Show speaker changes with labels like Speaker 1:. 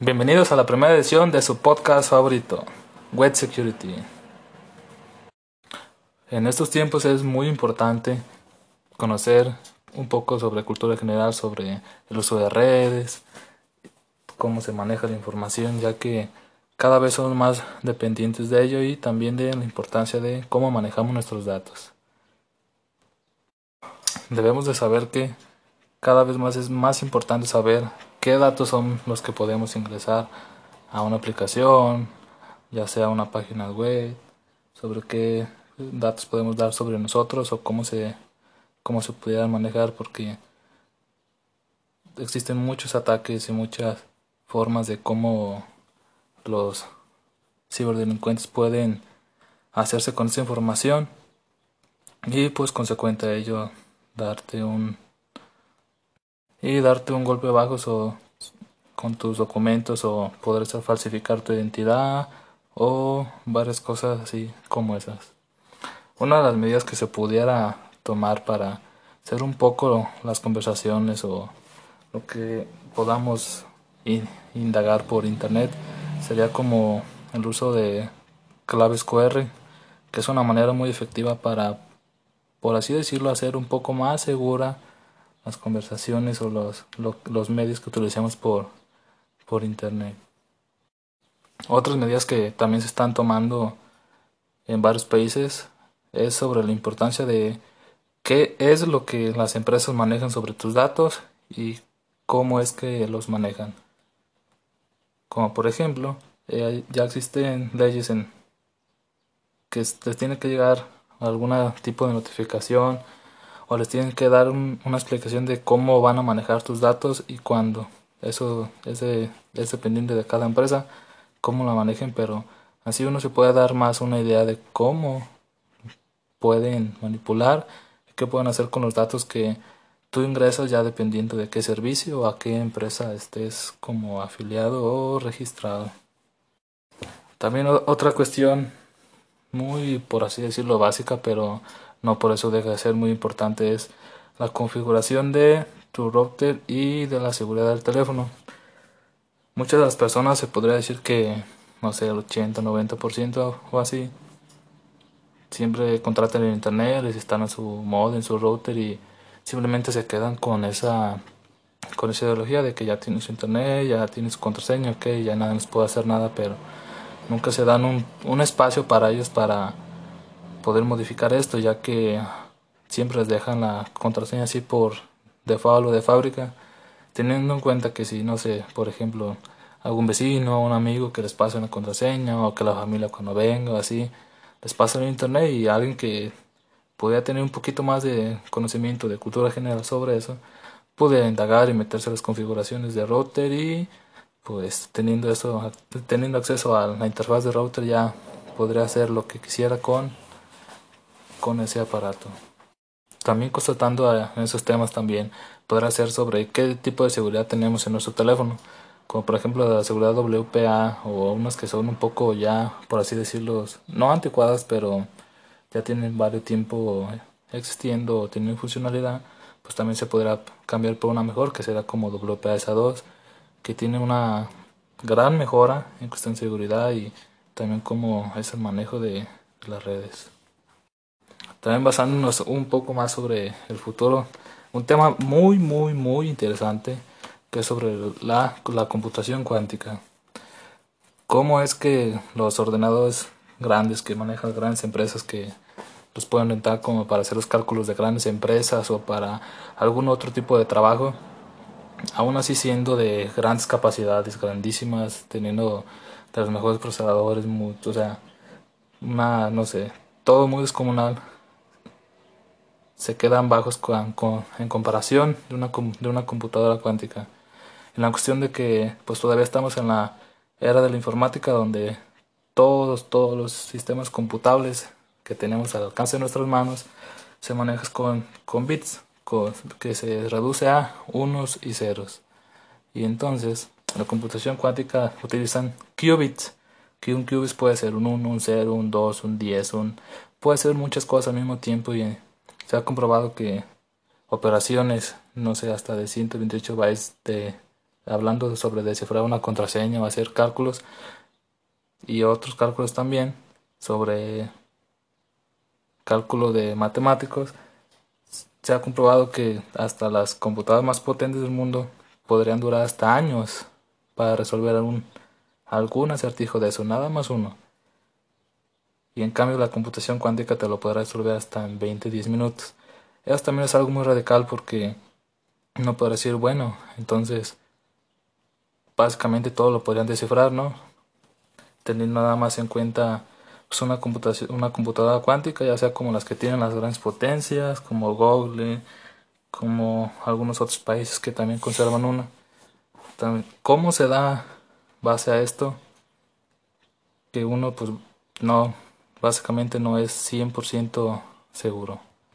Speaker 1: Bienvenidos a la primera edición de su podcast favorito, Web Security. En estos tiempos es muy importante conocer un poco sobre cultura general, sobre el uso de redes, cómo se maneja la información, ya que cada vez somos más dependientes de ello y también de la importancia de cómo manejamos nuestros datos. Debemos de saber que cada vez más es más importante saber qué datos son los que podemos ingresar a una aplicación, ya sea una página web, sobre qué datos podemos dar sobre nosotros o cómo se cómo se pudieran manejar porque existen muchos ataques y muchas formas de cómo los ciberdelincuentes pueden hacerse con esa información y pues consecuente a ello darte un y darte un golpe bajo con tus documentos o poder falsificar tu identidad o varias cosas así como esas. Una de las medidas que se pudiera tomar para hacer un poco las conversaciones o lo que podamos indagar por internet sería como el uso de claves QR, que es una manera muy efectiva para, por así decirlo, hacer un poco más segura las conversaciones o los, los medios que utilizamos por, por internet. Otras medidas que también se están tomando en varios países es sobre la importancia de qué es lo que las empresas manejan sobre tus datos y cómo es que los manejan. Como por ejemplo, eh, ya existen leyes en que les tiene que llegar algún tipo de notificación o les tienen que dar una explicación de cómo van a manejar tus datos y cuándo. Eso es, es dependiente de cada empresa, cómo la manejen, pero así uno se puede dar más una idea de cómo pueden manipular qué pueden hacer con los datos que tú ingresas ya dependiendo de qué servicio o a qué empresa estés como afiliado o registrado. También otra cuestión muy, por así decirlo, básica, pero no por eso deja de ser muy importante, es la configuración de tu router y de la seguridad del teléfono. Muchas de las personas se podría decir que, no sé, el 80-90% o así, siempre contratan en internet, les instalan su mod en su router y simplemente se quedan con esa con esa ideología de que ya tienes internet, ya tienes contraseña, que ya nadie les puede hacer nada, pero nunca se dan un, un espacio para ellos para poder modificar esto, ya que siempre dejan la contraseña así por default o de fábrica, teniendo en cuenta que si, no sé, por ejemplo, algún vecino o un amigo que les pase una contraseña o que la familia cuando venga o así, les pasa en internet y alguien que podía tener un poquito más de conocimiento de cultura general sobre eso, puede indagar y meterse a las configuraciones de router y pues teniendo eso, teniendo acceso a la interfaz de router ya podría hacer lo que quisiera con con ese aparato. También constatando en esos temas también podrá ser sobre qué tipo de seguridad tenemos en nuestro teléfono, como por ejemplo la seguridad WPA o unas que son un poco ya, por así decirlo, no anticuadas, pero ya tienen varios tiempo existiendo o tienen funcionalidad, pues también se podrá cambiar por una mejor que será como WPA 2 que tiene una gran mejora en cuestión de seguridad y también como es el manejo de las redes. También basándonos un poco más sobre el futuro, un tema muy, muy, muy interesante que es sobre la, la computación cuántica. ¿Cómo es que los ordenadores grandes que manejan grandes empresas que los pueden rentar como para hacer los cálculos de grandes empresas o para algún otro tipo de trabajo, aún así siendo de grandes capacidades, grandísimas, teniendo de los mejores procesadores, o sea, una, no sé, todo muy descomunal, se quedan bajos en comparación de una, de una computadora cuántica. En la cuestión de que pues todavía estamos en la era de la informática donde todos, todos los sistemas computables que tenemos al alcance de nuestras manos se manejan con, con bits, que se reduce a unos y ceros. Y entonces, en la computación cuántica utilizan qubits, que un qubit puede ser un 1, un 0, un 2, un 10, un, puede ser muchas cosas al mismo tiempo y se ha comprobado que operaciones, no sé, hasta de 128 bytes de hablando sobre descifrar una contraseña o hacer cálculos y otros cálculos también sobre cálculo de matemáticos, se ha comprobado que hasta las computadoras más potentes del mundo podrían durar hasta años para resolver algún, algún acertijo de eso, nada más uno. Y en cambio la computación cuántica te lo podrá resolver hasta en 20-10 minutos. Eso también es algo muy radical porque no podrá decir, bueno, entonces básicamente todo lo podrían descifrar, ¿no? Teniendo nada más en cuenta pues, una, computación, una computadora cuántica, ya sea como las que tienen las grandes potencias, como Google, como algunos otros países que también conservan una. ¿Cómo se da base a esto? Que uno pues no, básicamente no es 100% seguro.